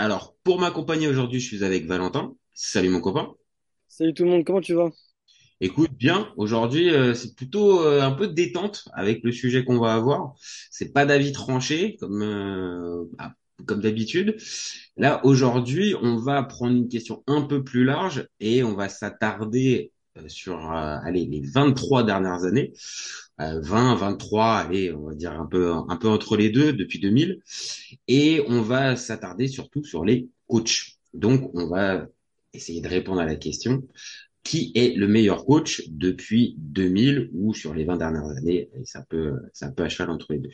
Alors, pour m'accompagner aujourd'hui, je suis avec Valentin. Salut mon copain. Salut tout le monde, comment tu vas? Écoute, bien. Aujourd'hui, euh, c'est plutôt euh, un peu de détente avec le sujet qu'on va avoir. C'est pas d'avis tranché comme euh, bah, comme d'habitude. Là, aujourd'hui, on va prendre une question un peu plus large et on va s'attarder sur allez les 23 dernières années. 20, 23, allez, on va dire un peu, un peu entre les deux depuis 2000. Et on va s'attarder surtout sur les coachs. Donc, on va essayer de répondre à la question qui est le meilleur coach depuis 2000 ou sur les 20 dernières années? Et ça peut ça peut à cheval entre les deux.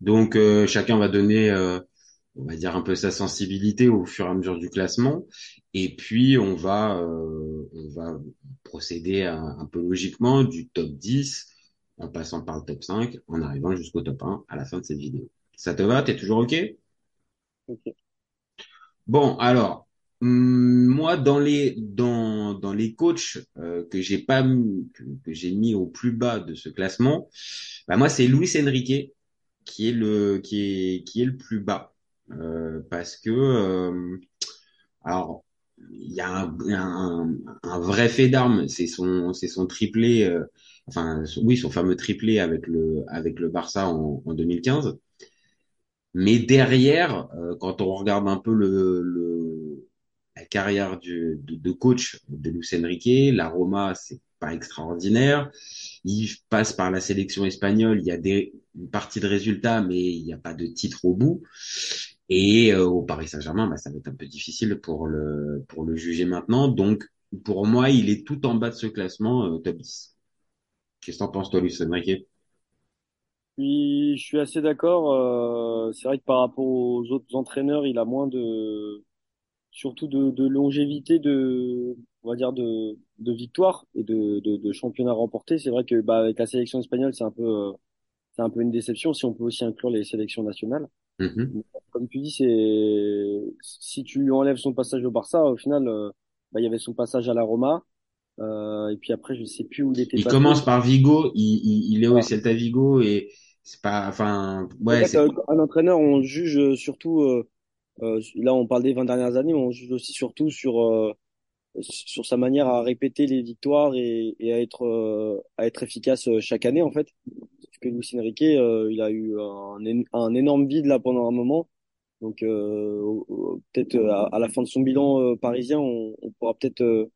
Donc euh, chacun va donner euh, on va dire un peu sa sensibilité au fur et à mesure du classement et puis on va euh, on va procéder un peu logiquement du top 10 en passant par le top 5, en arrivant jusqu'au top 1 à la fin de cette vidéo. Ça te va? T'es toujours OK? Ok. Bon, alors, hum, moi, dans les, dans, dans les coachs euh, que j'ai pas que, j'ai mis au plus bas de ce classement, bah moi, c'est Luis Enrique qui est le, qui est, qui est le plus bas. Euh, parce que, euh, alors, il y a un, un, un vrai fait d'armes, c'est son, c'est son triplé euh, enfin oui, son fameux triplé avec le avec le Barça en, en 2015. Mais derrière, euh, quand on regarde un peu le, le la carrière du, de, de, coach de Luis Enrique, la Roma, c'est pas extraordinaire. Il passe par la sélection espagnole, il y a des une partie de résultats, mais il n'y a pas de titre au bout. Et euh, au Paris Saint-Germain, bah, ça va être un peu difficile pour le pour le juger maintenant. Donc pour moi, il est tout en bas de ce classement, euh, top 10. Qu'est-ce que t'en penses, toi, Luis Enrique? Oui, je suis assez d'accord. Euh, c'est vrai que par rapport aux autres entraîneurs, il a moins de, surtout de, de longévité, de, on va dire de, de victoires et de, de, de championnats remportés. C'est vrai que bah, avec la sélection espagnole, c'est un peu, c'est un peu une déception. Si on peut aussi inclure les sélections nationales. Mhm. Comme tu dis, c'est si tu lui enlèves son passage au Barça, au final, euh, bah, il y avait son passage à la Roma. Euh, et puis après, je sais plus où il était. Il commence par Vigo, il, il, il est au Celta Vigo et c'est pas, enfin, ouais. En fait, un entraîneur, on juge surtout. Euh, euh, là, on parle des 20 dernières années, mais on juge aussi surtout sur euh, sur sa manière à répéter les victoires et, et à être euh, à être efficace chaque année en fait. Parce que Luis Enrique, il a eu un, un énorme vide là pendant un moment. Donc peut-être à, à, la fin de son bilan parisien, on, on pourra peut-être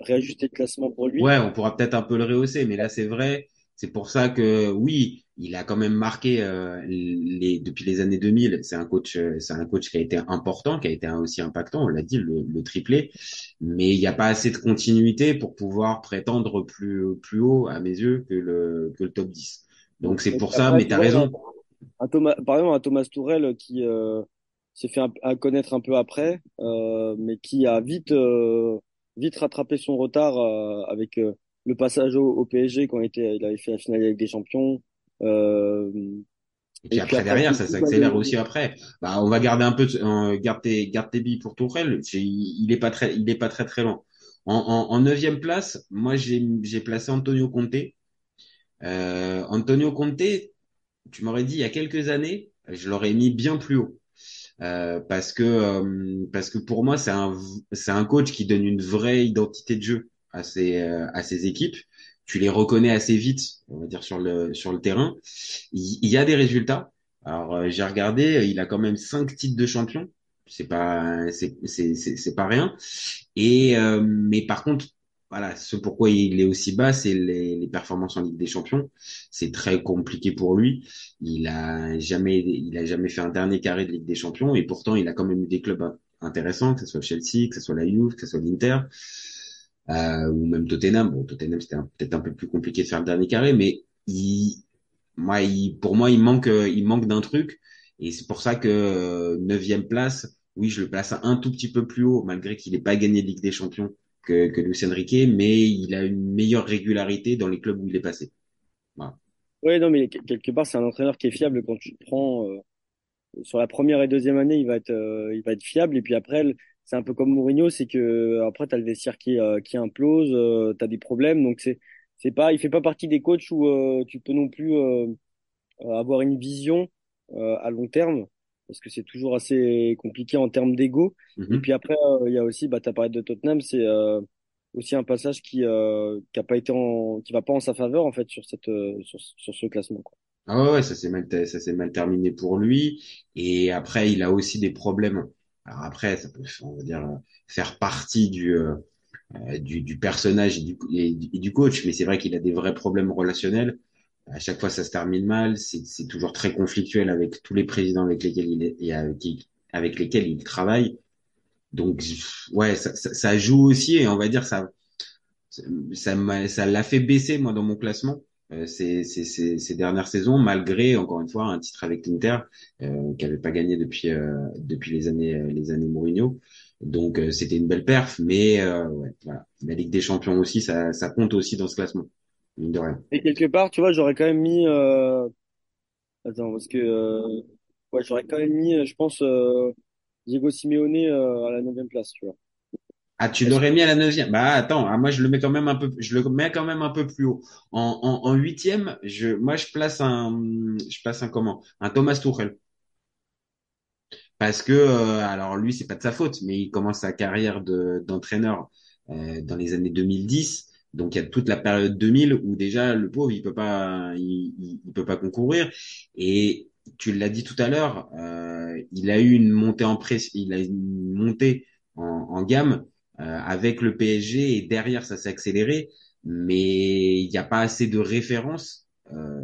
réajuster le classement pour lui. Ouais, on pourra peut-être un peu le rehausser, mais là c'est vrai. C'est pour ça que oui, il a quand même marqué euh, les depuis les années 2000. C'est un coach, euh, c'est un coach qui a été important, qui a été aussi impactant. On l'a dit, le, le, triplé. Mais il n'y a pas assez de continuité pour pouvoir prétendre plus plus haut à mes yeux que le que le top 10. Donc c'est pour ça. Mais t'as raison. Un Thomas, par exemple, un Thomas Tourel qui euh, s'est fait un, connaître un peu après, euh, mais qui a vite euh, vite rattrapé son retard euh, avec euh, le passage au, au, PSG quand il, était, il avait fait la finale avec des champions. Euh, et puis, et après, derrière, ça s'accélère aussi après. Bah, on va garder un peu, euh, garde tes, garde tes billes pour Tourelle. Il est pas très, il est pas très très lent. En, en, en neuvième place, moi j'ai, j'ai placé Antonio Conte. Euh, Antonio Conte, tu m'aurais dit il y a quelques années, je l'aurais mis bien plus haut. Euh, parce que euh, parce que pour moi c'est un c'est un coach qui donne une vraie identité de jeu à ses euh, à ses équipes. Tu les reconnais assez vite, on va dire sur le sur le terrain. Il, y a des résultats. Alors j'ai regardé, il a quand même cinq titres de champion. C'est pas c'est c'est c'est pas rien. Et mais par contre voilà, ce pourquoi il est aussi bas, c'est les, les, performances en Ligue des Champions. C'est très compliqué pour lui. Il a jamais, il a jamais fait un dernier carré de Ligue des Champions et pourtant il a quand même eu des clubs intéressants, que ce soit Chelsea, que ce soit la Juve, que ce soit l'Inter euh, ou même Tottenham. Bon, Tottenham c'était peut-être un peu plus compliqué de faire le dernier carré, mais il, moi, il, pour moi, il manque, il manque d'un truc et c'est pour ça que neuvième place oui, je le place un tout petit peu plus haut, malgré qu'il n'ait pas gagné Ligue des Champions que, que Luis Enrique, mais il a une meilleure régularité dans les clubs où il est passé. Voilà. Ouais, non, mais quelque part, c'est un entraîneur qui est fiable quand tu prends euh, sur la première et deuxième année, il va être, euh, il va être fiable. Et puis après, c'est un peu comme Mourinho, c'est que après, t'as le vestiaire qui, euh, qui implose, euh, t'as des problèmes. Donc c'est, c'est pas, il fait pas partie des coachs où euh, tu peux non plus avoir une vision à long terme parce que c'est toujours assez compliqué en termes d'ego. Mhm. Et puis après, il y a aussi, bah, t'as parlé de Tottenham, c'est aussi un passage qui, qui a pas été en, qui va pas en sa faveur en fait sur cette, sur, sur ce classement. Quoi. Ah ouais, ouais, ça s'est mal, ça s'est mal terminé pour lui. Et après, il a aussi des problèmes. Alors après, ça peut, on va dire, faire partie du, euh, du, du, personnage et du, et du coach, mais c'est vrai qu'il a des vrais problèmes relationnels. À chaque fois, ça se termine mal. C'est toujours très conflictuel avec tous les présidents avec lesquels il est, avec, lesquels il travaille. Donc, ouais, ça, ça, joue aussi, et on va dire ça, ça, ça l'a fait baisser moi dans mon classement euh, ces, ces, ces, dernières saisons, malgré encore une fois un titre avec l'Inter euh, qui n'avait pas gagné depuis euh, depuis les années euh, les années Mourinho. Donc euh, c'était une belle perf, mais ouais, voilà. La Ligue des Champions aussi, ça, ça compte aussi dans ce classement, mine de rien. Et quelque part, tu vois, j'aurais quand même mis. Attends, parce que ouais, j'aurais quand même mis, je pense, Diego Simeone à la neuvième place, tu vois. Ah, tu l'aurais mis à la neuvième. Bah attends, ah, moi je le mets quand même un peu, je le mets quand même un peu plus haut. En, en, en huitième, je, moi je place un, je place un comment, un Thomas Tuchel. Parce que, euh, alors lui c'est pas de sa faute, mais il commence sa carrière de d'entraîneur euh, dans les années 2010. Donc il y a toute la période 2000 où déjà le pauvre il peut pas, il, il, il peut pas concourir. Et tu l'as dit tout à l'heure, euh, il a eu une montée en presse, il a une montée en, en gamme euh, avec le PSG et derrière ça s'est accéléré, mais il n'y a pas assez de références euh,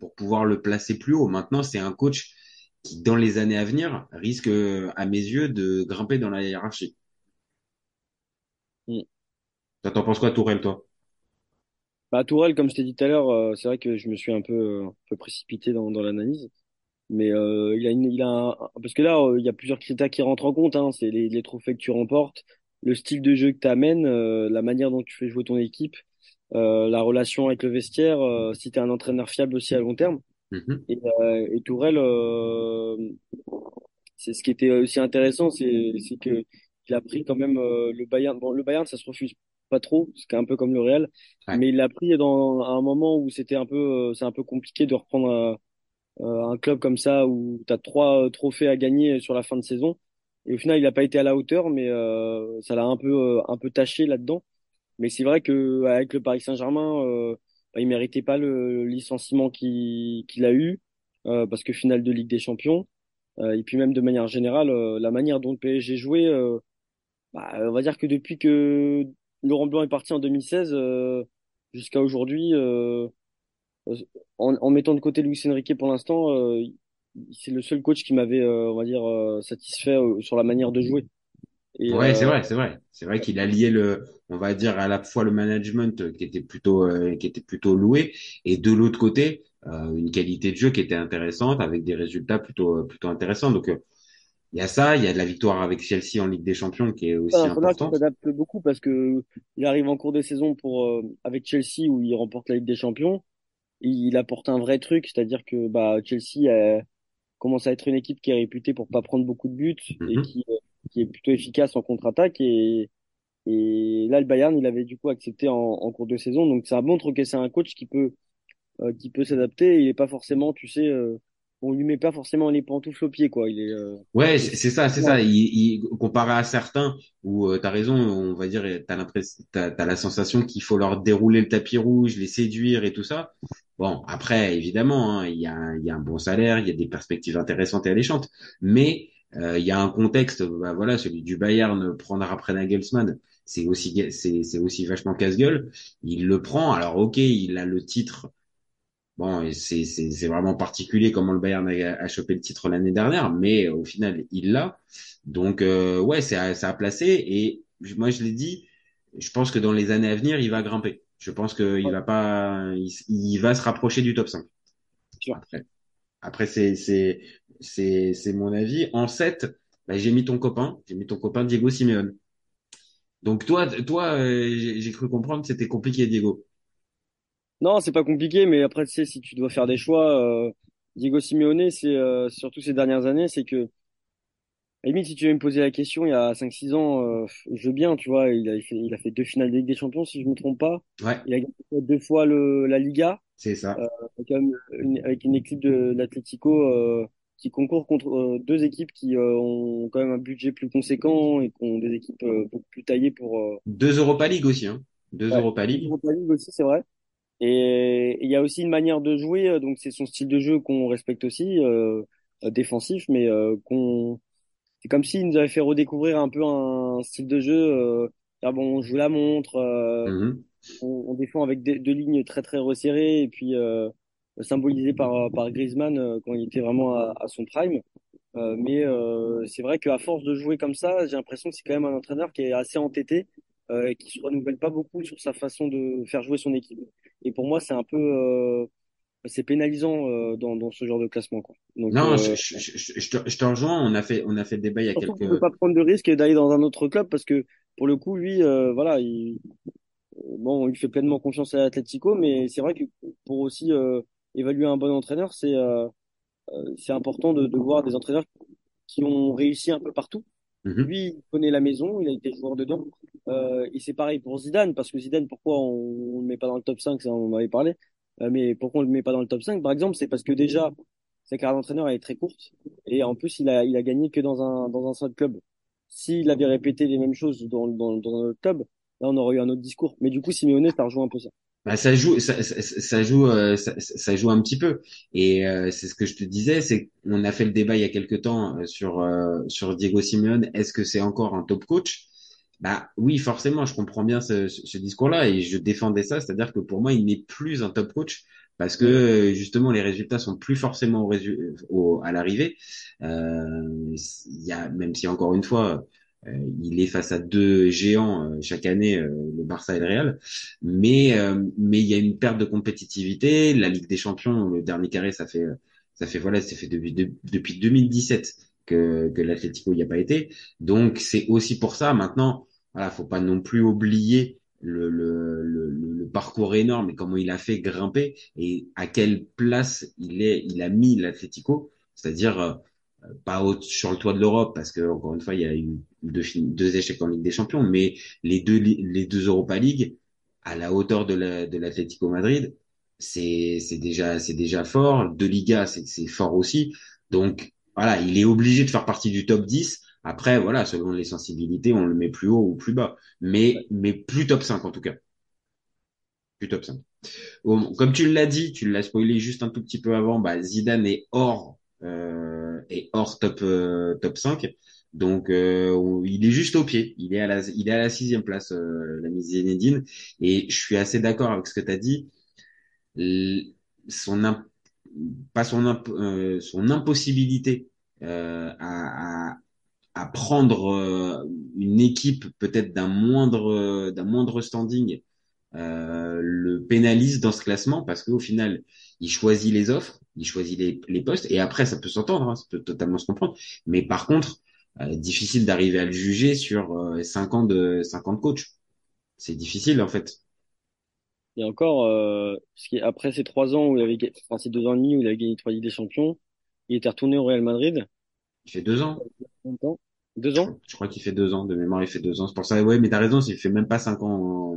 pour pouvoir le placer plus haut. Maintenant, c'est un coach qui, dans les années à venir, risque, à mes yeux, de grimper dans la hiérarchie. Mm. T'en penses quoi, Tourelle, toi? Bah, Tourelle, comme je t'ai dit tout à l'heure, euh, c'est vrai que je me suis un peu, un peu précipité dans, dans l'analyse. Mais euh, il a, une, il a un, parce que là, euh, il y a plusieurs critères qui rentrent en compte. Hein. C'est les, les trophées que tu remportes, le style de jeu que tu amènes, euh, la manière dont tu fais jouer ton équipe, euh, la relation avec le vestiaire, euh, si tu es un entraîneur fiable aussi à long terme. Mhm. Et, euh, et Tourelle, c'est ce qui était aussi intéressant, c'est c'est que il a pris quand même le Bayern. Bon, le Bayern, ça se refuse pas trop, c'est un peu comme le Real, Ouais. mais il l'a pris dans un moment où c'était un peu, c'est un peu compliqué de reprendre un club comme ça où tu as trois trophées à gagner sur la fin de saison. Et au final, il n'a pas été à la hauteur, mais euh, ça l'a un peu euh, un peu taché là-dedans. Mais c'est vrai que avec le Paris Saint-Germain, euh, bah, il méritait pas le licenciement qu'il a eu euh, parce que finale de Ligue des Champions. Euh, et puis même de manière générale, euh, la manière dont le PSG jouait, euh, bah, on va dire que depuis que Laurent Blanc est parti en 2016 euh, jusqu'à aujourd'hui, euh, en, en mettant de côté Luis Enrique pour l'instant, euh, c'est le seul coach qui m'avait, euh, on va dire, euh, satisfait euh, sur la manière de jouer. Et, Ouais, c'est euh, vrai, c'est vrai. C'est vrai qu'il a lié le, on va dire à la fois le management euh, qui était plutôt, euh, qui était plutôt loué, et de l'autre côté, euh, une qualité de jeu qui était intéressante avec des résultats plutôt, euh, plutôt intéressants. Donc, euh, il y a ça, il y a de la victoire avec Chelsea en Ligue des Champions qui est aussi qui importante. s'adapte beaucoup parce que il arrive en cours des saisons pour euh, avec Chelsea où il remporte la Ligue des Champions. Il apporte un vrai truc, c'est-à-dire que bah Chelsea euh, commence à être une équipe qui est réputée pour pas prendre beaucoup de buts et Mhm. qui, euh, qui est plutôt efficace en contre-attaque et et là le Bayern il avait du coup accepté en, en cours de saison donc ça montre que c'est un coach qui peut euh, qui peut s'adapter il est pas forcément tu sais euh, on lui met pas forcément les pantoufles aux pieds quoi il est euh, Ouais, c'est ça, c'est ça. Il, il, comparé à certains où euh, t'as raison, on va dire, t'as l'impression, t'as, t'as la sensation qu'il faut leur dérouler le tapis rouge, les séduire et tout ça. Bon, après, évidemment, hein, il y a, un- il y a un bon salaire, il y a des perspectives intéressantes et alléchantes, mais euh, il y a un contexte, bah, voilà, celui du Bayern prendre après Nagelsmann, c'est aussi, c'est aussi vachement casse-gueule. Il le prend. Alors, ok, il a le titre Bon, c'est vraiment particulier comment le Bayern a, a chopé le titre l'année dernière, mais au final il l'a. Donc euh, ouais, c'est à, à placer et moi je l'ai dit, je pense que dans les années à venir il va grimper. Je pense que il va pas, il, il va se rapprocher du top 5. sûr. Après, après c'est c'est c'est c'est mon avis. En 7, bah, j'ai mis ton copain, j'ai mis ton copain Diego Simeone. Donc toi, toi, euh, j'ai j'ai cru comprendre que c'était compliqué, Diego. Non, c'est pas compliqué, mais après, tu sais, si tu dois faire des choix, euh, Diego Simeone, c'est euh, surtout ces dernières années, c'est que, à limite, si tu veux me poser la question, il y a cinq six ans, euh, je veux bien, tu vois, il a fait, il a fait deux finales de Ligue des Champions, si je me trompe pas. Ouais, Il a gagné deux fois le, la Liga, c'est ça. euh, avec, une, avec une équipe de l'Atlético euh, qui concourt contre deux équipes qui euh, ont quand même un budget plus conséquent et qui ont des équipes beaucoup plus taillées pour. Euh, Deux Europa League aussi, hein. Deux ouais, Europa League. Europa League aussi, c'est vrai. Et il y a aussi une manière de jouer, euh, donc c'est son style de jeu qu'on respecte aussi, euh, défensif, mais euh, qu'on c'est comme s'il nous avait fait redécouvrir un peu un style de jeu. Euh, ah bon, on joue la montre, euh, Mhm. on, on défend avec des- deux lignes très très resserrées et puis euh, symbolisé par par Griezmann quand il était vraiment à, à son prime. Euh, mais euh, c'est vrai qu'à force de jouer comme ça, j'ai l'impression que c'est quand même un entraîneur qui est assez entêté, euh, et qui se renouvelle pas beaucoup sur sa façon de faire jouer son équipe. Et pour moi, c'est un peu, euh, c'est pénalisant euh, dans, dans ce genre de classement, quoi. Donc, Non, euh, je, je, je, je te, rejoins. On a fait, on a fait le débat il y a quelques. qu'on peut pas prendre de risque d'aller dans un autre club parce que pour le coup, lui, euh, voilà, il, bon, il fait pleinement confiance à l'Atlético, mais c'est vrai que pour aussi euh, évaluer un bon entraîneur, c'est c'est important de, de voir des entraîneurs qui ont réussi un peu partout. Mhm. Lui, il connaît la maison, il a été joueur dedans. Euh, et c'est pareil pour Zidane, parce que Zidane, pourquoi on ne le met pas dans le top 5, ça on en avait parlé. Euh, mais pourquoi on le met pas dans le top 5, par exemple, c'est parce que déjà, sa carrière d'entraîneur est très courte. Et en plus, il a, il a gagné que dans un, dans un seul club. S'il avait répété les mêmes choses dans, dans, dans un autre club, là, on aurait eu un autre discours. Mais du coup, Simeone, ça rejoint un peu ça. Bah, ça joue, ça, ça, ça joue, euh, ça, ça joue un petit peu. Et euh, c'est ce que je te disais, c'est qu'on a fait le débat il y a quelque temps euh, sur euh, sur Diego Simeone. Est-ce que c'est encore un top coach? Bah oui, forcément, je comprends bien ce, ce, discours-là et je défendais ça, c'est-à-dire que pour moi, il n'est plus un top coach parce que euh, justement les résultats sont plus forcément au, au- à l'arrivée. Euh, il y a même si encore une fois, il est face à deux géants euh, chaque année, euh, le Barça et le Real. Mais euh, mais il y a une perte de compétitivité. La Ligue des Champions, le dernier carré, ça fait ça fait voilà, c'est fait depuis de- depuis 2017 que que l'Atlético n'y a pas été. Donc c'est aussi pour ça. Maintenant, voilà, faut pas non plus oublier le le, le, le parcours énorme et comment il a fait grimper et à quelle place il est il a mis l'Atlético, c'est-à-dire euh, pas haut sur le toit de l'Europe parce que encore une fois il y a eu deux, échecs en Ligue des Champions, mais les deux les deux Europa League à la hauteur de la, de l'Atlético Madrid, c'est c'est déjà c'est déjà fort. De Liga, c'est c'est fort aussi. Donc voilà, il est obligé de faire partie du top 10. Après voilà, selon les sensibilités, on le met plus haut ou plus bas, mais mais plus top 5 en tout cas, plus top 5. Bon, comme tu l'as dit, tu l'as spoilé juste un tout petit peu avant, bah Zidane est hors euh, est hors top euh, top 5. Donc euh, il est juste au pied, il est à la il est à la sixième place euh, l'ami Zinedine et je suis assez d'accord avec ce que tu as dit. Son imp- pas son imp- euh, son impossibilité euh, à, à à prendre euh, une équipe peut-être d'un moindre euh, d'un moindre standing euh, le pénalise dans ce classement parce qu'au final il choisit les offres, il choisit les, les postes et après ça peut s'entendre, hein, ça peut totalement se comprendre. Mais par contre euh, difficile d'arriver à le juger sur euh, cinq ans de cinq ans de coach. C'est difficile en fait. Et encore, euh, après ces trois ans où il avait, enfin ces deux ans et demi où il avait gagné trois Ligues des Champions, il était retourné au Real Madrid. Il fait deux ans. Deux Je ans? crois, je crois qu'il fait deux ans de mémoire. Il fait deux ans. C'est pour ça. Ouais, mais t'as raison. Il fait même pas cinq ans.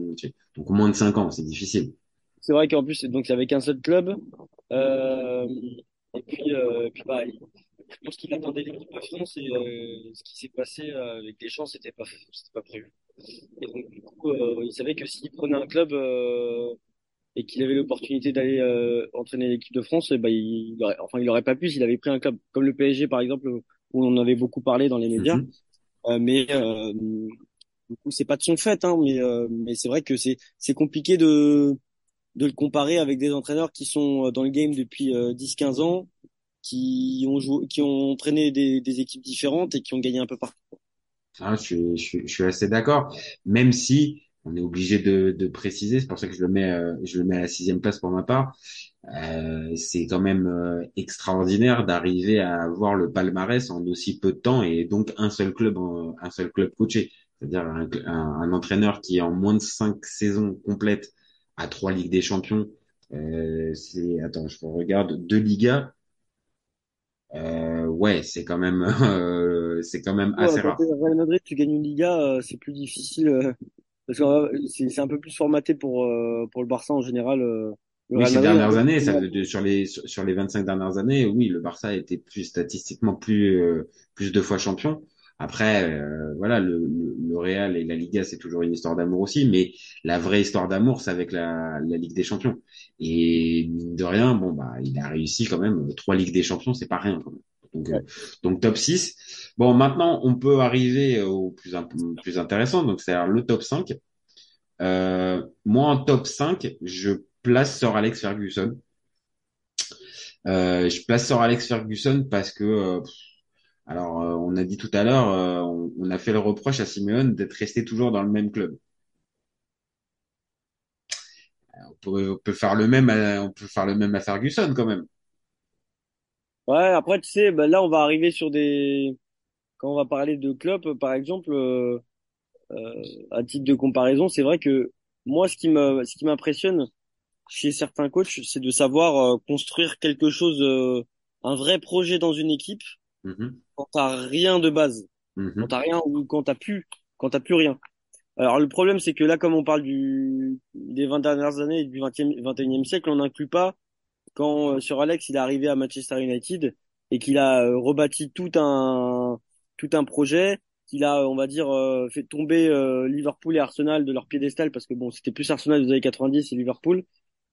Donc moins de cinq ans, c'est difficile. C'est vrai qu'en plus, donc c'est avec un seul club. Euh, et puis, euh, puis bah, je pense qu'il attendait l'équipe de France et euh, ce qui s'est passé euh, avec Deschamps, c'était pas, c'était pas prévu. Et donc, du coup, euh, il savait que s'il prenait un club euh, et qu'il avait l'opportunité d'aller euh, entraîner l'équipe de France, ben, il, il aurait, enfin, il aurait pas pu s'il avait pris un club comme le PSG, par exemple, où on en avait beaucoup parlé dans les médias. Euh, mais euh, du coup, c'est pas de son fait, hein, mais, euh, mais c'est vrai que c'est c'est compliqué de de le comparer avec des entraîneurs qui sont euh, dans le game depuis euh, 10-15 ans, qui ont joué, qui ont entraîné des, équipes différentes et qui ont gagné un peu partout. Je suis, je suis, je suis assez d'accord. Même si on est obligé de, de préciser, c'est pour ça que je le mets, euh, je le mets à la sixième place pour ma part. Euh, c'est quand même euh, extraordinaire d'arriver à avoir le palmarès en aussi peu de temps et donc un seul club, un seul club coaché. C'est-à-dire un, un, entraîneur qui en moins de cinq saisons complètes a trois ligues des champions. Euh, c'est attends, je regarde deux Ligas. Euh, ouais, c'est quand même, euh, c'est quand même assez rare. Real Madrid, tu gagnes une Liga, c'est plus difficile parce que c'est un peu plus formaté pour pour le Barça en général. Oui, ces dernières années, ça, sur les sur les 25 dernières années, oui, le Barça a été plus statistiquement plus plus de fois champion. Après, euh, voilà, le, le, Real et la Liga, c'est toujours une histoire d'amour aussi, mais la vraie histoire d'amour, c'est avec la, la Ligue des Champions. Et de rien, bon bah, il a réussi quand même trois Ligues des Champions, c'est pas rien quand même. Donc, euh, donc top 6. Bon, maintenant, on peut arriver au plus plus intéressant, donc c'est le top 5. Euh, moi, en top 5, je place Sir Alex Ferguson. Euh, je place Sir Alex Ferguson parce que, euh, alors, euh, on a dit tout à l'heure, on, a fait le reproche à Simeone d'être resté toujours dans le même club. On peut, faire le même, à, on peut faire le même à Ferguson quand même. Ouais, après tu sais, ben là on va arriver sur des, quand on va parler de club, par exemple, à titre de comparaison, c'est vrai que moi ce qui me, ce qui m'impressionne, chez certains coachs, c'est de savoir euh, construire quelque chose, euh, un vrai projet dans une équipe mm-hmm. quand t'as rien de base, mm-hmm. quand t'as rien ou quand t'as plus, quand t'as plus rien. Alors le problème, c'est que là, comme on parle du des 20 dernières années et du 20e, 21e siècle, on n'inclut pas quand euh, sur Alex il est arrivé à Manchester United et qu'il a rebâti tout un tout un projet, qu'il a, on va dire, fait tomber Liverpool et Arsenal de leur piédestal parce que bon, c'était plus Arsenal des années 90 et Liverpool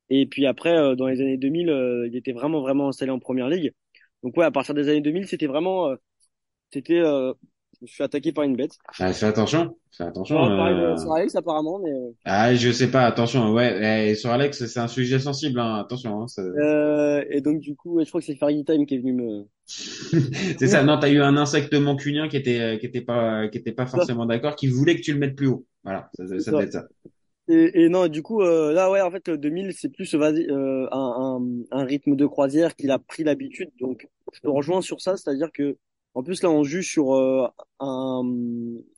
et puis après, euh, dans les années 2000, euh, il était vraiment, vraiment installé en première ligue. Donc ouais, à partir des années 2000, c'était vraiment, euh, c'était, je suis attaqué par une bête. Ah, fais attention, fais attention. sur Alex apparemment, mais. Ah, je sais pas, attention, ouais. Et sur Alex, c'est un sujet sensible, hein, attention. Hein, euh, et donc du coup, je crois que c'est Fergie Time qui est venu me. c'est ça. Non, t'as eu un insecte mancunien qui était, qui était pas, qui était pas forcément d'accord, qui voulait que tu le mettes plus haut. Voilà, ça, ça, ça. être ça. Et, et, non, du coup, euh, là, ouais, en fait, le 2000, c'est plus euh, un, un, un, rythme de croisière qu'il a pris l'habitude. Donc, je te rejoins sur ça, c'est-à-dire que, en plus, là, on juge sur euh, un,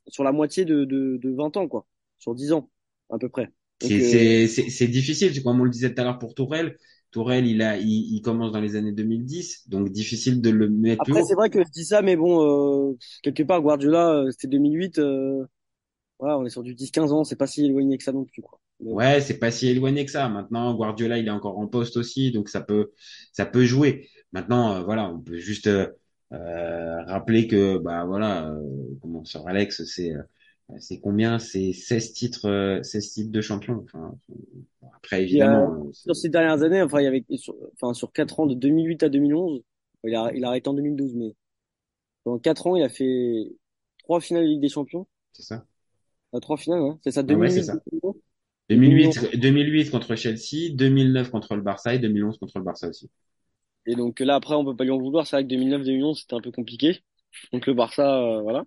sur la moitié de, de, de 20 ans, quoi, sur 10 ans, à peu près. Euh, c'est difficile, comme on le disait tout à l'heure pour Tourelle. Tourelle, il a, il, il, commence dans les années 2010, donc difficile de le mettre Après, c'est vrai que je dis ça, mais bon, quelque part, Guardiola, c'était 2008 ouais, on est sur du 10-15 ans, c'est pas si éloigné que ça non plus, quoi. Ouais, c'est pas si éloigné que ça. Maintenant, Guardiola, il est encore en poste aussi, donc ça peut, ça peut jouer. Maintenant, euh, voilà, on peut juste euh, euh rappeler que, bah voilà, euh, comment sur Alex, c'est, c'est combien? C'est 16 titres, 16 titres de champion. Enfin, après, évidemment. sur ces dernières années, enfin, il y avait, sur, enfin, sur 4 ans, de 2008 à 2011, il a, il a arrêté en 2012, mais dans 4 ans, il a fait trois finales de Ligue des Champions. C'est ça. À trois finales, hein. c'est ça, 2008, 2008, 2008 contre Chelsea, 2009 contre le Barça et 2011 contre le Barça aussi. Et donc là, après, on peut pas lui en vouloir. C'est vrai que 2009-2011, c'était un peu compliqué. Donc le Barça, euh, voilà.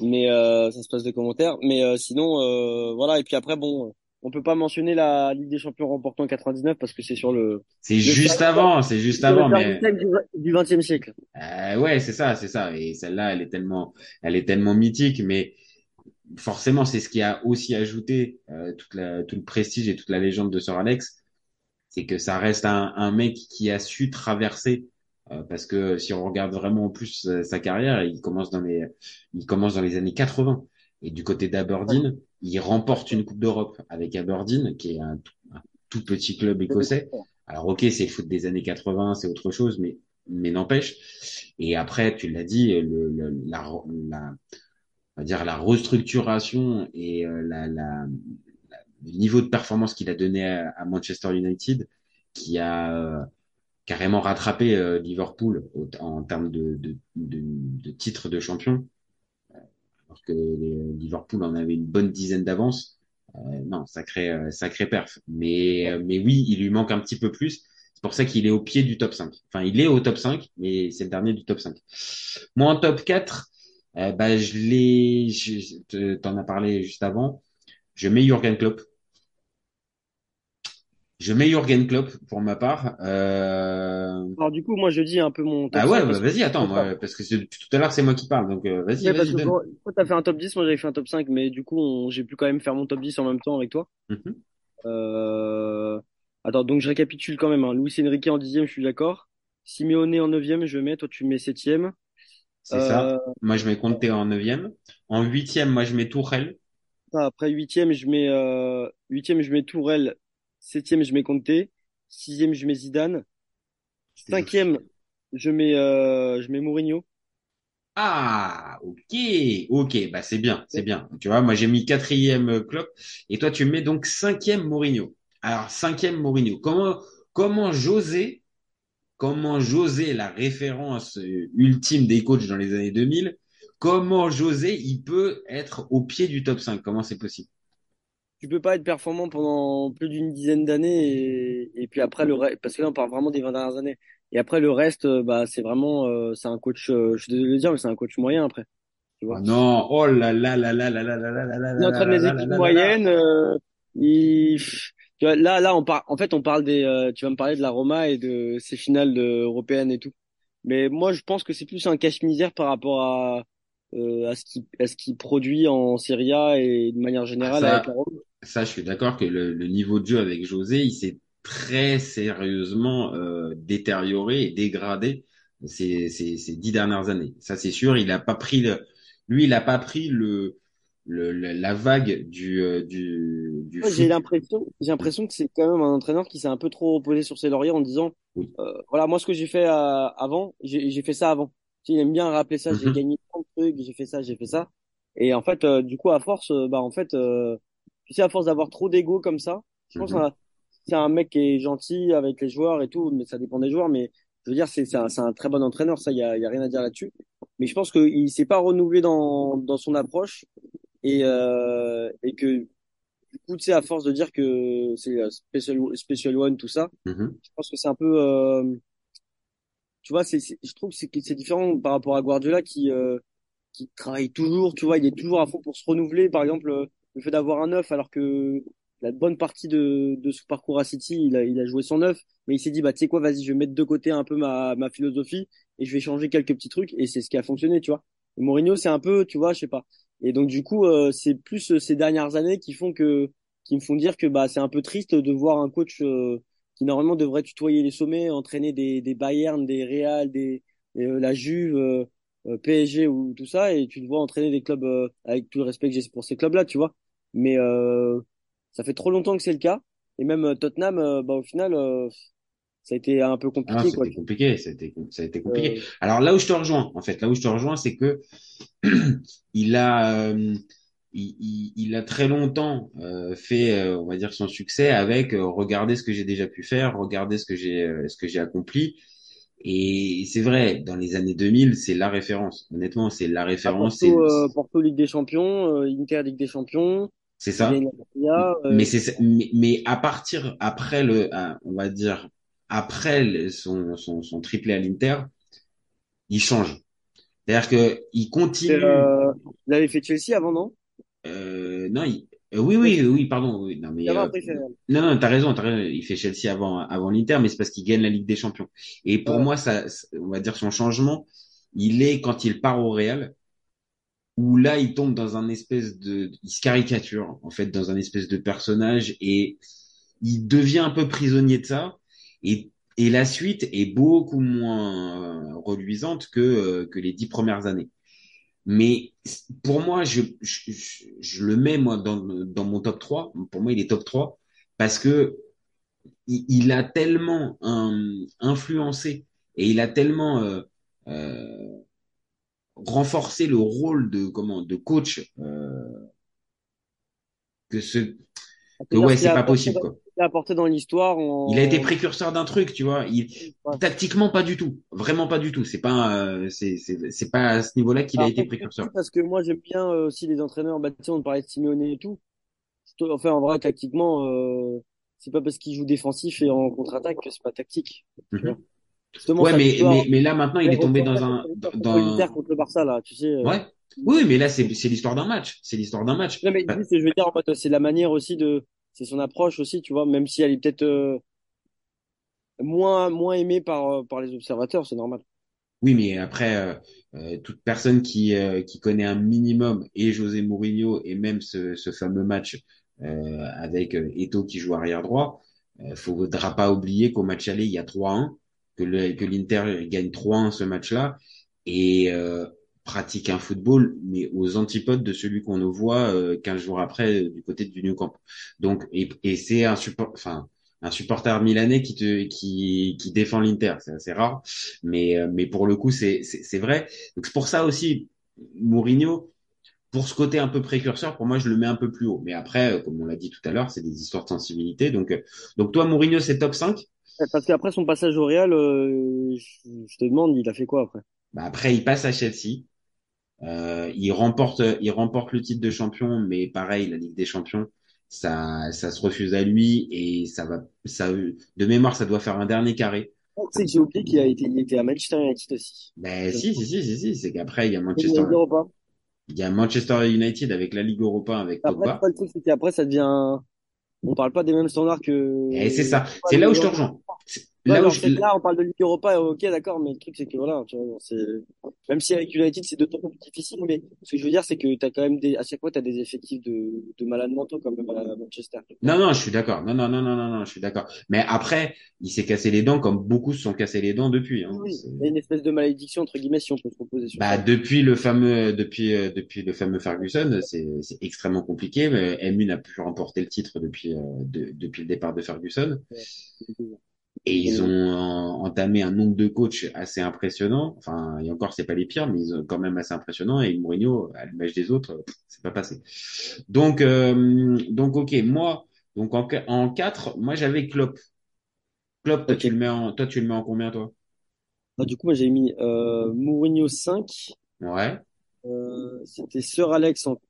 Mais euh, ça se passe de commentaires. Mais euh, sinon, euh, voilà. Et puis après, bon, on peut pas mentionner la Ligue des Champions remportée en 99 parce que c'est sur le. C'est juste avant, c'est juste avant, mais. Du XXe siècle. ouais, c'est ça, c'est ça. Et celle-là, elle est tellement, elle est tellement mythique, mais forcément, c'est ce qui a aussi ajouté euh, toute la, tout le prestige et toute la légende de Sir Alex, c'est que ça reste un, un, mec qui a su traverser. Euh, parce que si on regarde vraiment en plus euh, sa carrière, il commence dans les, il commence dans les années 80. Et du côté d'Aberdeen, il remporte une Coupe d'Europe avec Aberdeen, qui est un, tout petit club écossais. Alors ok, c'est le foot des années 80, c'est autre chose, mais mais n'empêche. Et après, tu l'as dit, le, le, la, la on va dire la restructuration et euh, le niveau de performance qu'il a donné à, Manchester United, qui a euh, carrément rattrapé euh, Liverpool en termes de, de, de, de titres de champion, alors que Liverpool en avait une bonne dizaine d'avance. non, sacré, sacré perf. Mais, mais oui, il lui manque un petit peu plus. C'est pour ça qu'il est au pied du top 5. Enfin, il est au top 5, mais c'est le dernier du top 5. Moi, en top 4, euh, bah, je l'ai, t'en as parlé juste avant. Je mets Jurgen Klopp. Je mets Jürgen Klopp pour ma part. Euh... Alors du coup, moi je dis un peu mon top Ah ouais, 5 bah, vas-y, attends, moi, parce que tout à l'heure c'est moi qui parle, donc euh, vas-y, Ouais, vas-y. donne. toi, t'as fait un top 10, moi j'avais fait un top 5, mais du coup, on- j'ai pu quand même faire mon top 10 en même temps avec toi. Mhm. Euh... Attends, donc je récapitule quand même. Hein. Luis Enrique en dixième, je suis d'accord. Simeone en neuvième, je mets. Toi, tu mets septième. C'est ça. Euh, Moi, je mets Conte en neuvième. En huitième, moi, je mets Tourelle. Après huitième, je mets euh... huitième, je mets Tourelle. Septième, je mets Conte. Sixième, je mets Zidane. Cinquième, je mets euh... je mets Mourinho. Ah, ok, ok, bah c'est bien, c'est bien. Tu vois, moi j'ai mis quatrième euh, Klopp et toi tu mets donc cinquième Mourinho. Alors cinquième Mourinho. Comment comment José, comment José, la référence euh, ultime des coachs dans les années 2000, comment José il peut être au pied du top 5 Comment c'est possible Tu peux pas être performant pendant plus d'une dizaine d'années et... et puis après le reste, parce que là on parle vraiment des 20 dernières années. Et après le reste, euh, bah c'est vraiment, euh, c'est un coach. euh, je suis désolé de le dire, mais c'est un coach moyen après. Tu vois. Oh non, oh là là là là là là là là là là Il là entraîne là les là là équipes là là. moyennes. euh, il... tu vois, là, là, on parle. En fait, on parle des. euh, tu vas me parler de la Roma et de ses finales européennes et tout. Mais moi, je pense que c'est plus un cache-misère par rapport à euh, à ce qui à ce qu'il produit en Serie A et de manière Ah, générale avec ça, la Roma. ça, je suis d'accord que le, le niveau de jeu avec José, il s'est très sérieusement euh, détérioré et dégradé ces, ces, ces dix dernières années. Ça, c'est sûr. Il a pas pris le, lui, il a pas pris le, le, le- la vague du, euh, du, du. J'ai l'impression, j'ai l'impression que c'est quand même un entraîneur qui s'est un peu trop reposé sur ses lauriers en disant, Oui. euh, voilà, moi ce que j'ai fait euh, avant, j'ai fait ça avant. Tu sais, Il aime bien rappeler ça, j'ai Mhm. gagné tant de trucs, j'ai fait ça, j'ai fait ça. Et en fait, euh, du coup, à force, euh, bah en fait, euh, tu sais, à force d'avoir trop d'ego comme ça, je pense que c'est un- mec qui est gentil avec les joueurs et tout, mais ça dépend des joueurs. Mais je veux dire, c'est c'est un, un très bon entraîneur, ça, il y a, y a rien à dire là-dessus. Mais je pense qu'il s'est pas renouvelé dans dans son approche et euh, et que du coup, tu sais, à force de dire que c'est euh, Special, Special One, tout ça, Mhm. je pense que c'est un peu, euh, tu vois, c'est, je trouve que c'est que c'est différent par rapport à Guardiola qui, euh, qui travaille toujours, tu vois, il est toujours à fond pour se renouveler. Par exemple, euh, le fait d'avoir un neuf, alors que la bonne partie de, de son parcours à City, il a, il a joué son neuf, mais il s'est dit, bah, tu sais quoi, vas-y, je vais mettre de côté un peu ma, ma philosophie et je vais changer quelques petits trucs et c'est ce qui a fonctionné, tu vois. Et Mourinho, c'est un peu, tu vois, je sais pas. Et donc, du coup, euh, c'est plus euh, ces dernières années qui font que, qui me font dire que, bah, c'est un peu triste de voir un coach, euh, qui normalement devrait tutoyer les sommets, entraîner des, Bayern, des Real, des, euh, la Juve, euh, PSG ou tout ça, et tu te vois entraîner des clubs avec tout le respect que j'ai pour ces clubs-là, tu vois. Mais ça fait trop longtemps que c'est le cas. Et même Tottenham, bah, au final, ça a été un peu Ah, compliqué, quoi. c'était compliqué, c'était, ça a été compliqué. Euh, Alors là où je te rejoins, en fait, là où je te rejoins, c'est que il a, euh, il, il- il a très longtemps euh, fait, euh, on va dire, son succès avec euh, regardez ce que j'ai déjà pu faire, regardez ce que j'ai, euh, ce que j'ai accompli. Et c'est vrai, dans les années 2000, c'est la référence. Honnêtement, c'est la à référence. C'est, Porto, euh, Porto Ligue des Champions, euh, Inter Ligue des Champions, c'est ça. Liga, Mais c'est, mais, mais à partir après le, à- on va dire après son, son, son triplé à l'Inter, il change. C'est-à-dire que il continue. euh, il avait fait Chelsea avant, non? Euh, non, il- euh, oui, oui, oui, pardon. Oui, non, mais Il euh, après non, non, t'as raison, t'as raison. Il fait Chelsea avant, avant l'Inter, mais c'est parce qu'il gagne la Ligue des Champions. Et pour Ouais. moi, ça- on va dire son changement, il est quand il part au Real, où là, il tombe dans un espèce de, il se caricature en fait dans un espèce de personnage et il devient un peu prisonnier de ça. Et et la suite est beaucoup moins euh, reluisante que euh, que les dix premières années. Mais pour moi, je, je, je, le mets moi dans, dans mon top 3. Pour moi, il est top 3 parce que il, il a tellement euh, influencé et il a tellement euh, euh, renforcé le rôle de comment de coach euh, que ce que ouais, c'est pas possible quoi. Il a apporté dans l'histoire. Il a été précurseur d'un truc, tu vois. Il, Ouais. tactiquement, pas du tout. Vraiment pas du tout. C'est pas, euh, c'est, pas à ce niveau-là qu'il a été précurseur. Parce que moi, j'aime bien euh, aussi les entraîneurs. Bah, on parlait de Simeone et tout. Enfin, en vrai, tactiquement, euh, c'est pas parce qu'il joue défensif et en contre-attaque que c'est pas tactique. Mhm. Justement, Ouais, mais, mais, mais là, maintenant, il est tombé dans un, dans, contre le Barça, là, tu sais. euh. ouais. Oui, mais là, c'est, c'est l'histoire d'un match. C'est l'histoire d'un match. Non, mais Bah, je veux dire, en mode, c'est la manière aussi de, c'est son approche aussi, tu vois, même si elle est peut-être euh, moins moins aimée par euh, par les observateurs, c'est normal. Oui, mais après, euh, toute personne qui, qui connaît un minimum et José Mourinho et même ce, ce fameux match avec Eto'o qui joue arrière droit, euh, faudra pas oublier qu'au match aller, il y a 3-1, que l'Inter gagne 3-1 ce match-là et pratique un football, mais aux antipodes de celui qu'on nous voit euh, 15 jours après euh, du côté du New Camp. Donc, et, et c'est un support, enfin, un supporter milanais qui te qui qui défend l'Inter, c'est assez rare, mais euh, mais pour le coup c'est c'est c'est vrai. Donc c'est pour ça aussi Mourinho pour ce côté un peu précurseur, pour moi je le mets un peu plus haut. Mais après euh, comme on l'a dit tout à l'heure, c'est des histoires de sensibilité. Donc euh, donc toi Mourinho c'est top 5 Parce qu'après son passage au Real, euh, je, je te demande, il a fait quoi après? Bah après il passe à Chelsea. Euh, il remporte il remporte le titre de champion, mais pareil la Ligue des Champions ça ça se refuse à lui et ça va ça de mémoire ça doit faire un dernier carré Tu sais que j'ai oublié qu'il a été, il était à Manchester United aussi. Ben si, si, si, si, si, c'est qu'après il y a Manchester, Europa. il y a Manchester United avec la Ligue Europa avec Après, Pogba. pas le truc, c'est qu'après, ça devient, on parle pas des mêmes standards que, Et c'est ça, c'est là où je te rejoins. Ouais, Là où je, on parle de Ligue Europa, ok, d'accord, mais le truc, c'est que voilà, tu vois, c'est, même si avec United, c'est d'autant plus difficile, mais ce que je veux dire, c'est que t'as quand même des, à chaque fois, t'as des effectifs de, de malades mentaux, comme même à Manchester. non, non, je suis d'accord. Non, non, non, non, non, non, je suis d'accord. Mais après, il s'est cassé les dents comme beaucoup se sont cassés les dents depuis. Hein. Oui, il y a une espèce de malédiction, entre guillemets, si on peut se reposer sur Bah ça. depuis le fameux, depuis, euh, depuis le fameux Ferguson, c'est, c'est extrêmement compliqué. Mais MU n'a plus remporté le titre depuis, euh, de- depuis le départ de Ferguson. Et ils ont euh, entamé un nombre de coachs assez impressionnant. Enfin, et encore, c'est pas les pires, mais ils ont quand même assez impressionnant. Et Mourinho, à l'image des autres, c'est pas passé. Donc, euh, donc, ok, moi, donc en, en 4, moi j'avais Klopp. Klopp, toi tu le mets en, toi tu le mets en combien toi? Ah, du coup, moi, j'ai mis, euh, Mourinho 5, Ouais, euh, c'était Sir Alex en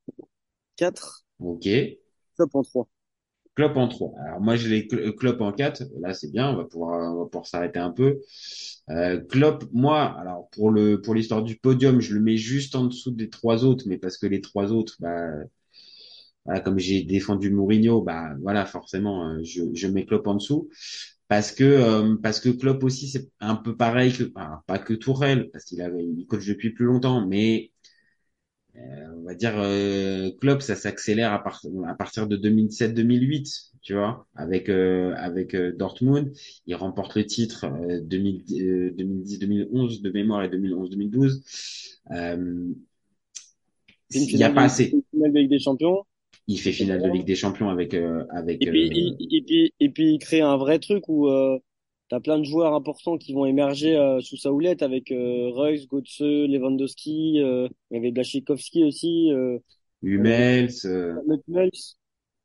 4, ok. Klopp en 3. Klopp en 3. Alors moi je l'ai Cl- Klopp en 4. Là c'est bien, on va pouvoir, pouvoir s'arrêter un peu. Euh, Klopp, moi, alors pour le pour l'histoire du podium, je le mets juste en dessous des trois autres, mais parce que les trois autres, bah comme j'ai défendu Mourinho, bah voilà, forcément, euh, je, je mets Klopp en dessous parce que euh, parce que Klopp aussi c'est un peu pareil que pas que Tourelle parce qu'il avait il coach depuis plus longtemps, mais euh, on va dire euh, Klopp ça s'accélère à, part- à partir de 2007-2008, tu vois, avec euh, avec euh, Dortmund, il remporte le titre euh, 2000, euh, 2010-2011 de mémoire et 2011-2012. Euh, il n'y a pas assez. finale de Ligue des Champions? Il fait finale de Ligue des Champions avec euh, avec. Et puis, euh, il- et puis, et puis, il crée un vrai truc où, euh, t'as plein de joueurs importants qui vont émerger, euh, sous sa houlette avec, euh, Reus, Götze, Lewandowski, euh, il y avait Blaszczykowski aussi, euh, Hummels, euh, Hummels.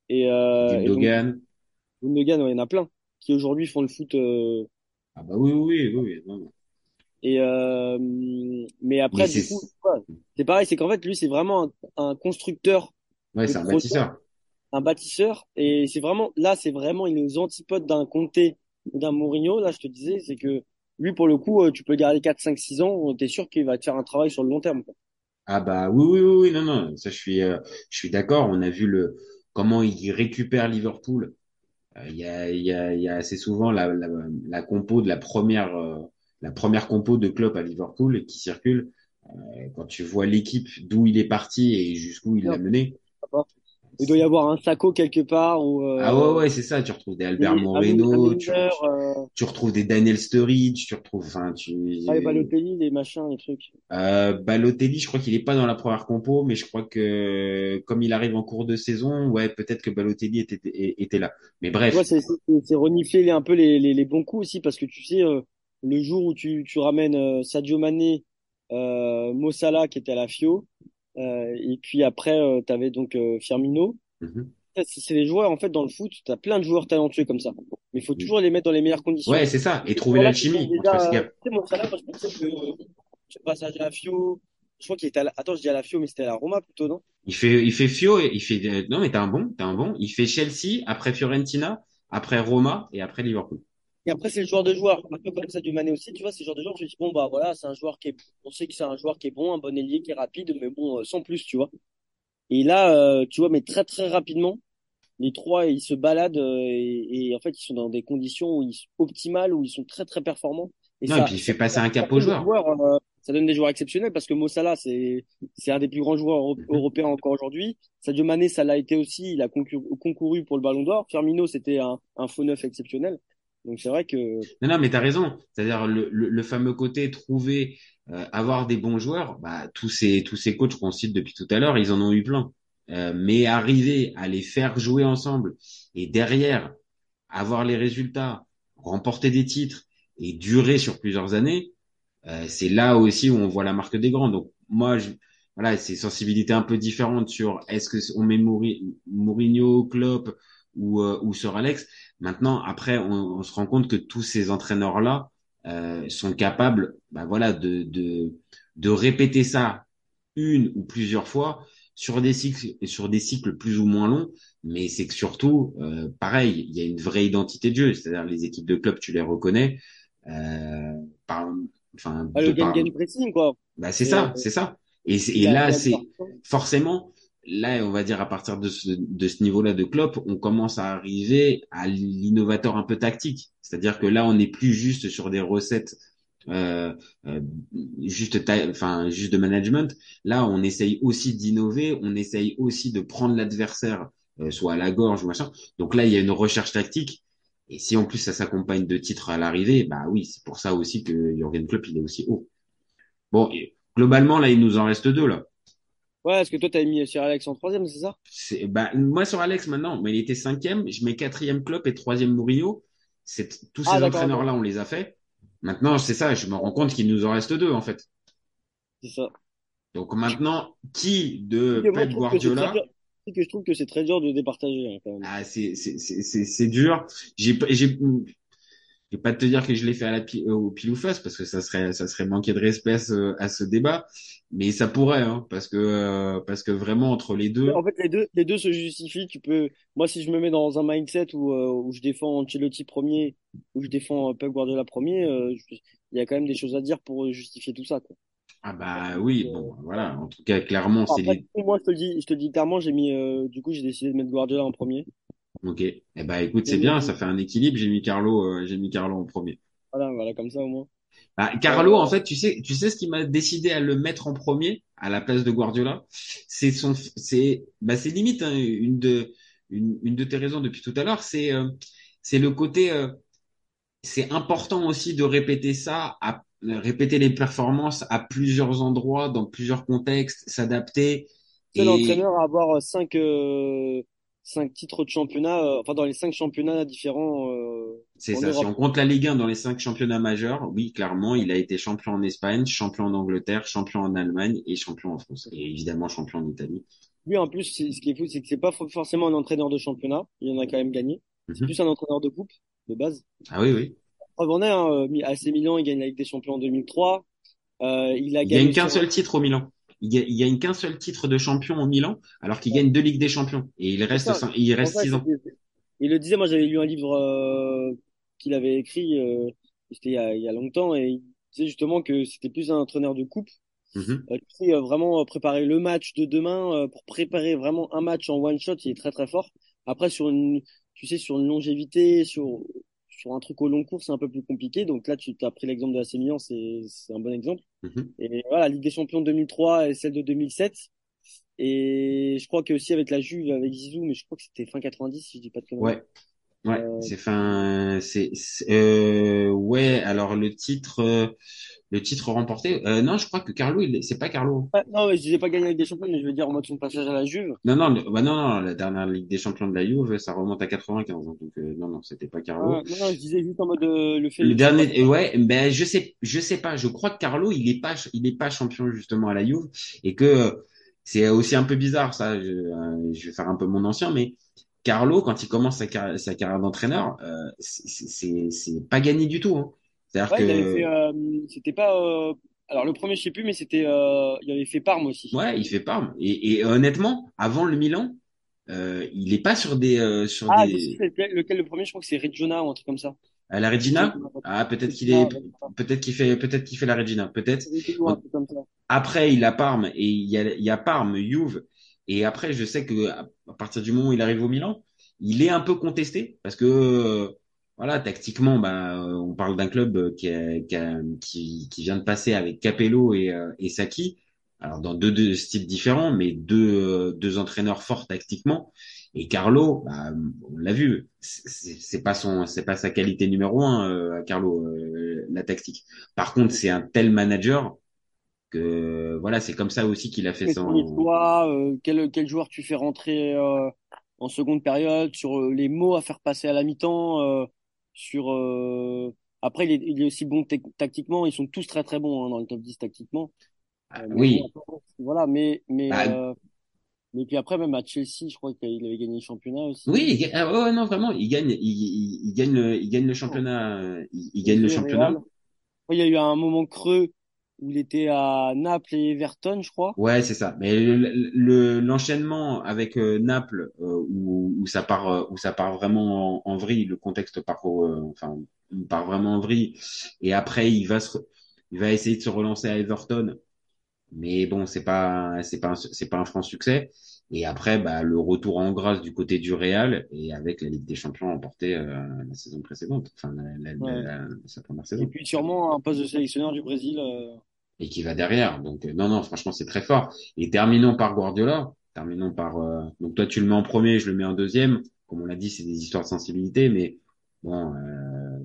Et, euh, et donc, Gundogan. Gundogan, ouais, il y en a plein qui aujourd'hui font le foot, euh, Ah bah oui, oui, oui, oui. et, euh, mais après, Mais du coup, c'est pareil, c'est qu'en fait, lui, c'est vraiment un, un constructeur Ouais, c'est un bâtisseur. un bâtisseur et c'est vraiment là c'est vraiment il est aux antipodes d'un ou d'un Mourinho là je te disais c'est que lui pour le coup euh, tu peux garder 4 5 6 ans t'es sûr qu'il va te faire un travail sur le long terme quoi. Ah bah oui, oui, oui, oui, non, non, ça je suis, euh, je suis d'accord. On a vu le comment il récupère Liverpool. Euh, Il y a, il y a, y a assez souvent la, la, la compo de la première, euh, la première compo de Klopp à Liverpool qui circule. Quand tu vois l'équipe d'où il est parti et jusqu'où il l'a mené. Il doit y avoir un Sacco quelque part ou euh, Ah ouais, ouais, c'est ça. Tu retrouves des Albert Moreno, tu, euh, tu retrouves des Daniel Sturridge, tu retrouves, enfin, tu, ah, les Balotelli les machins les trucs Euh, Balotelli, je crois qu'il est pas dans la première compo, mais je crois que comme il arrive en cours de saison, ouais, peut-être que Balotelli était, était, là. Mais bref, vois c'est c'est c'est renifler un peu les, les les bons coups aussi parce que tu sais euh, le jour où tu tu ramènes euh, Sadio Mané euh, Mo Salah qui était à la Fio et puis après euh, t'avais donc euh, Firmino Mhm. c'est c'est des joueurs, en fait, dans le foot, tu as plein de joueurs talentueux comme ça. Mais il faut toujours les mettre dans les meilleures conditions. ouais, c'est ça, et trouver c'est entre déjà, euh. Tu mon Salah, moi, je pensais que euh, ce passage à la Fio, je crois qu'il était à la... Attends, je dis à la Fio, mais c'était à la Roma plutôt, non? Il fait, il fait Fio, et il fait, euh, non mais t'as un bon, t'as un bon. Il fait Chelsea, après Fiorentina, après Roma et après Liverpool. Et après, c'est le joueur de joueur. Un peu comme ça du Mané aussi, tu vois, c'est le genre de joueur, je me dis, bon, bah voilà, c'est un joueur qui est, on sait que c'est un joueur qui est bon, un bon ailier, qui est rapide, mais bon, euh, sans plus, tu vois. Et là, euh, tu vois, mais très, très rapidement, les trois ils se baladent euh, et, et en fait ils sont dans des conditions où ils sont optimales où ils sont très très performants. Et Non, ça, et puis il fait passer un cap aux joueurs. joueurs, euh, ça donne des joueurs exceptionnels parce que Mo Salah c'est c'est un des plus grands joueurs Mhm. européens encore aujourd'hui. Sadio Mané ça l'a été aussi, il a concouru, concouru pour le Ballon d'Or. Firmino c'était un, un faux neuf exceptionnel. Donc c'est vrai que Non, non, mais t'as raison. C'est-à-dire le, le, le fameux côté trouver, euh, avoir des bons joueurs. Bah, tous ces tous ces coachs qu'on cite depuis tout à l'heure, ils en ont eu plein. Euh, mais arriver à les faire jouer ensemble et derrière avoir les résultats, remporter des titres et durer sur plusieurs années, euh, c'est là aussi où on voit la marque des grands. Donc moi, je, voilà, c'est sensibilité un peu différente sur est-ce que on met Mouri- Mourinho, Klopp ou euh, ou Sir Alex. Maintenant, après, on, on se rend compte que tous ces entraîneurs-là euh, sont capables, bah voilà, de de de répéter ça une ou plusieurs fois sur des cycles sur des cycles plus ou moins longs. Mais c'est que surtout, euh, pareil, il y a une vraie identité de jeu. C'est-à-dire les équipes de club, tu les reconnais. Euh, par, enfin, ah, le par- game game pressing quoi. bah, c'est ça, c'est ça. Et, là, c'est forcément, là, on va dire à partir de ce, niveau-là de Klopp, on commence à arriver à l'innovateur un peu tactique. C'est-à-dire que là, on n'est plus juste sur des recettes, euh, euh, juste, enfin, juste de management. Là, on essaye aussi d'innover, on essaye aussi de prendre l'adversaire, euh, soit à la gorge ou machin. Donc là, il y a une recherche tactique. Et si en plus ça s'accompagne de titres à l'arrivée, bah oui, c'est pour ça aussi que Jürgen Klopp il est aussi haut. Bon, globalement, là, il nous en reste deux, là. Ouais, est-ce que toi t'as mis Sir Alex en troisième, c'est ça? C'est, bah, moi, sur Alex, maintenant, mais il était cinquième, je mets quatrième Klopp et troisième Mourinho. C'est, tous ces Ah, d'accord, entraîneurs-là, on les a fait. Maintenant, c'est ça, je me rends compte qu'il nous en reste deux, en fait. C'est ça. Donc maintenant, qui de moi, Pep très Guardiola? que je trouve que c'est très dur de départager hein, quand même. Ah, c'est, c'est, c'est, c'est, c'est dur. J'ai, j'ai, vais pas te dire que je l'ai fait à la pi- au pile ou face parce que ça serait, ça serait manquer de respect à ce, à ce débat. Mais ça pourrait, hein, parce que, euh, parce que vraiment, entre les deux, En fait, les deux, les deux se justifient. Tu peux, moi, si je me mets dans un mindset où, euh, où je défends Ancelotti premier, où je défends euh, Pep Guardiola premier, euh, je- il y a quand même des choses à dire pour justifier tout ça, quoi. ah bah oui, bon, voilà. En tout cas, clairement, c'est les, moi, je te dis, je te dis clairement, j'ai mis, euh, du coup, j'ai décidé de mettre Guardiola en premier. Ok. Eh ben, écoute, c'est bien, ça fait un équilibre. J'ai mis Carlo, euh, j'ai mis Carlo en premier. Voilà, voilà, comme ça au moins. Ah, Carlo, en fait, tu sais, tu sais ce qui m'a décidé à le mettre en premier à la place de Guardiola, c'est son, c'est, bah, c'est limite hein, une de, une, une de tes raisons depuis tout à l'heure, c'est, euh, c'est le côté, euh, c'est important aussi de répéter ça, à répéter les performances à plusieurs endroits, dans plusieurs contextes, s'adapter. Seul Et entraîneur à avoir cinq, euh, cinq titres de championnat, euh, enfin, dans les cinq championnats différents, euh, c'est ça. Si on compte la Ligue 1 dans les cinq championnats majeurs, oui, clairement, il a été champion en Espagne, champion en Angleterre, champion en Allemagne et champion en France. Et évidemment champion en Italie. Lui, en plus, c'est- ce qui est fou, c'est que c'est pas for- forcément un entraîneur de championnat. Il en a quand même gagné. C'est Mhm. plus un entraîneur de coupe, de base. Ah oui, oui. En est, hein, euh, AC Milan, il gagne la Ligue des Champions en 2003. Euh, il a Il gagné gagne qu'un seul titre au Milan. Il il gagne qu'un seul titre de champion au Milan, alors qu'il gagne deux Ligues des Champions. Et il reste, ça. il reste six ans. Il le disait, moi j'avais lu un livre euh, qu'il avait écrit, euh, c'était il y a, il y a longtemps, et il disait justement que c'était plus un entraîneur de coupe. Mhm. Euh, tu sais, euh, vraiment euh, préparer le match de demain, euh, pour préparer vraiment un match en one shot, il est très très fort. Après, sur une, tu sais, sur une longévité, sur, sur un truc au long cours, c'est un peu plus compliqué. Donc là, tu as pris l'exemple de AC Milan, c'est, un bon exemple. Mhm. Et voilà, la Ligue des Champions de 2003 et celle de 2007. Et je crois que aussi avec la Juve, avec Zizou, mais je crois que c'était fin 90, si je dis pas de conneries. Ouais. Ouais, Euh, c'est fin, c'est, c'est- euh, ouais, alors le titre, euh, le titre remporté, euh, non, je crois que Carlo, il, c'est pas Carlo. Non, mais je disais pas gagner avec des champions, mais je veux dire en mode son passage à la Juve. Non, non, le- bah non, non, la dernière Ligue des Champions de la Juve, ça remonte à 95, hein, donc euh, non, non, c'était pas Carlo. Ah, non, non, je disais juste en mode euh, le fait. Le de- dernier, ouais, ben je sais, je sais pas. Je crois que Carlo, il est pas, il est pas champion justement à la Juve et que c'est aussi un peu bizarre ça. Je, euh, je vais faire un peu mon ancien, mais Carlo, quand il commence sa, carrière- sa carrière d'entraîneur, euh, c'est c'est- c'est pas gagné du tout. Hein. C'est-à-dire Ouais, que euh, c'était pas, euh, alors le premier je sais plus, mais c'était, euh, il avait fait Parme aussi. ouais, il fait pas. Et, et honnêtement, avant le Milan, euh, il est pas sur des euh, sur Ah, des lequel, lequel le premier, je crois que c'est Reggiana ou un truc comme ça. à la Regina? Ah, peut-être qu'il est, peut-être qu'il fait, peut-être qu'il fait la Regina, peut-être. Après, il a Parme et il y a, il y a Parme, Juve. Et après, je sais que à à partir du moment où il arrive au Milan, il est un peu contesté parce que voilà, tactiquement, bah, on parle d'un club qui, qui, qui, vient de passer avec Capello et, et Saki. Alors dans deux, deux styles différents, mais deux, deux entraîneurs forts tactiquement. Et Carlo, bah, on l'a vu, c'est pas son, c'est pas sa qualité numéro un, euh, Carlo, euh, la tactique. Par contre, c'est un tel manager que voilà, c'est comme ça aussi qu'il a fait son. Toi, euh, quel, quel joueur tu fais rentrer en seconde période sur les mots à faire passer à la mi-temps, sur après il est, il est, aussi bon tactiquement, ils sont tous très très bons hein, dans le top 10 tactiquement. Ah, oui. voilà, mais mais bah, euh, mais puis après même à Chelsea, je crois qu'il avait gagné le championnat aussi. Oui, il, ah, non vraiment, il gagne, il, il, gagne le, il gagne le championnat, il, gagne le championnat. Il y a eu un moment creux où il était à Naples et Everton, je crois. Ouais, c'est ça. Mais le l'enchaînement avec euh, Naples euh, où, où ça part euh, où ça part vraiment en, vrille, le contexte part enfin part vraiment en vrille et après il va se il va essayer de se relancer à Everton mais bon, c'est pas, c'est pas, c'est pas un franc succès. Et après, bah, le retour en grâce du côté du Real et avec la Ligue des Champions remportée euh, la saison précédente, enfin la, la, sa première saison. Et puis sûrement un poste de sélectionneur du Brésil. Euh... Et qui va derrière. Donc euh, non, non, franchement, c'est très fort. Et terminons par Guardiola. Terminons par. Euh, donc toi, tu le mets en premier, je le mets en deuxième. Comme on l'a dit, c'est des histoires de sensibilité, mais bon,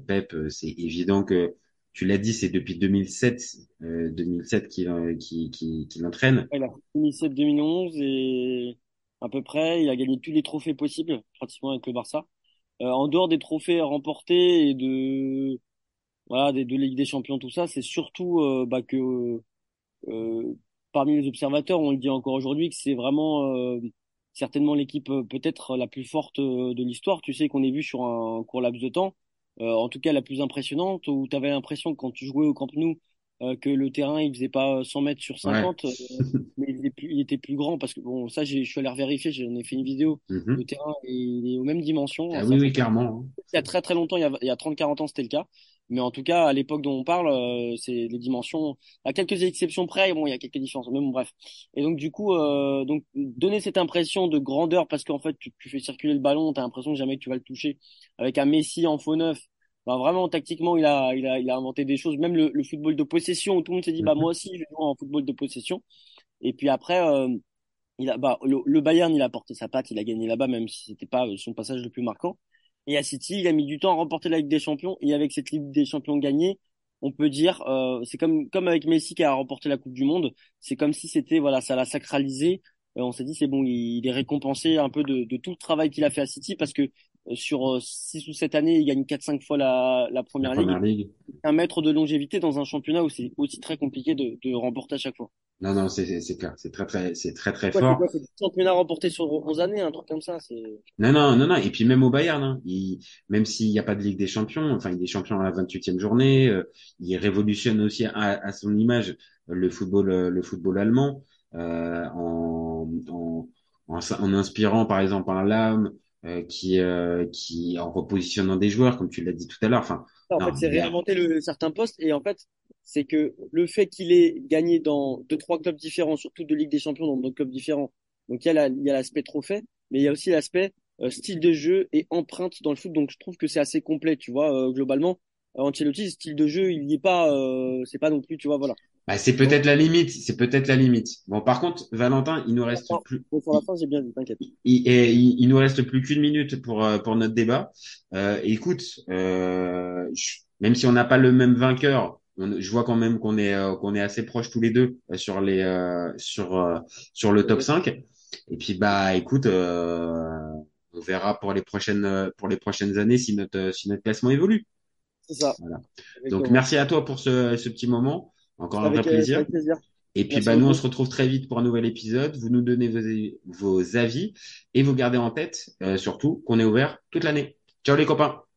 Pep, c'est évident que tu l'as dit, c'est depuis 2007, euh, 2007 qu'il qui, qui, qui l'entraîne. Il a 2007-2011 et à peu près, il a gagné tous les trophées possibles, pratiquement avec le Barça. Euh, en dehors des trophées remportés et de voilà des deux ligues des champions, tout ça, c'est surtout euh, bah, que euh, parmi les observateurs, on le dit encore aujourd'hui, que c'est vraiment euh, certainement l'équipe peut-être la plus forte de l'histoire. Tu sais qu'on est vu sur un court laps de temps euh, en tout cas la plus impressionnante, où tu avais l'impression quand tu jouais au Camp Nou, euh, que le terrain il faisait pas 100 mètres sur 50 euh, mais il était, plus, il était plus grand parce que bon ça je suis allé vérifier j'en ai fait une vidéo mhm. le terrain il est aux mêmes dimensions ah, oui oui clairement il y a très très longtemps il y a, il y a 30 40 ans c'était le cas mais en tout cas à l'époque dont on parle c'est les dimensions à quelques exceptions près bon il y a quelques différences mais bon bref. Et donc du coup euh, donc donner cette impression de grandeur parce qu'en fait tu, tu fais circuler le ballon tu as l'impression que jamais tu vas le toucher avec un Messi en faux neuf bah, vraiment tactiquement il a il a il a inventé des choses. Même le, le football de possession où tout le monde s'est dit bah mhm. moi aussi je vais jouer en football de possession. Et puis après euh, il a bah le, le, Bayern il a porté sa patte il a gagné là-bas même si c'était pas son passage le plus marquant et à City il a mis du temps à remporter la Ligue des Champions. Et avec cette Ligue des Champions gagnée on peut dire euh, c'est comme comme avec Messi qui a remporté la Coupe du Monde. C'est comme si c'était voilà ça l'a sacralisé. Euh, on s'est dit c'est bon il, est récompensé un peu de, de tout le travail qu'il a fait à City parce que sur 6 euh, ou 7 années, il gagne 4-5 fois la, la première, ligue. Un mètre de longévité dans un championnat où c'est aussi très compliqué de, de remporter à chaque fois. Non, non, c'est, c'est clair. C'est très, très, c'est très, très fort. C'est un championnat remporté sur 11 années, un truc comme ça. C'est... Non, non, non, non. Et puis même au Bayern, hein, il, même s'il n'y a pas de Ligue des Champions, enfin, il est champion à la 28e journée, euh, il révolutionne aussi à, à, son image le football, euh, le football allemand, euh, en, en, en, en, inspirant par exemple un Lam, euh, qui euh, qui en repositionnant des joueurs comme tu l'as dit tout à l'heure enfin en fait c'est réinventer le certain poste et en fait c'est que le fait qu'il ait gagné dans deux trois clubs différents surtout de Ligue des Champions dans deux clubs différents donc il y a l'aspect trophée mais il y a aussi l'aspect euh, style de jeu et empreinte dans le foot donc je trouve que c'est assez complet tu vois globalement. Ancelotti style de jeu il n'y est pas c'est pas non plus tu vois voilà bah, c'est peut-être la limite, c'est peut-être la limite. Bon, par contre, Valentin, il nous reste plus. Pour la fin, j'ai bien vu, t'inquiète. Il, il, il, nous reste plus qu'une minute pour euh, pour notre débat. Euh, écoute, euh, même si on n'a pas le même vainqueur, je vois quand même qu'on est euh, qu'on est assez proches tous les deux euh, sur les sur sur le top 5. Et puis bah, écoute, on verra pour les prochaines pour les prochaines années si notre si notre classement évolue. C'est ça. Voilà. Donc merci à toi pour ce ce petit moment. Encore un vrai euh, plaisir. Et puis, bah, nous, on se retrouve très vite pour un nouvel épisode. Vous nous donnez vos, vos avis et vous gardez en tête, euh, surtout, qu'on est ouvert toute l'année. Ciao les copains.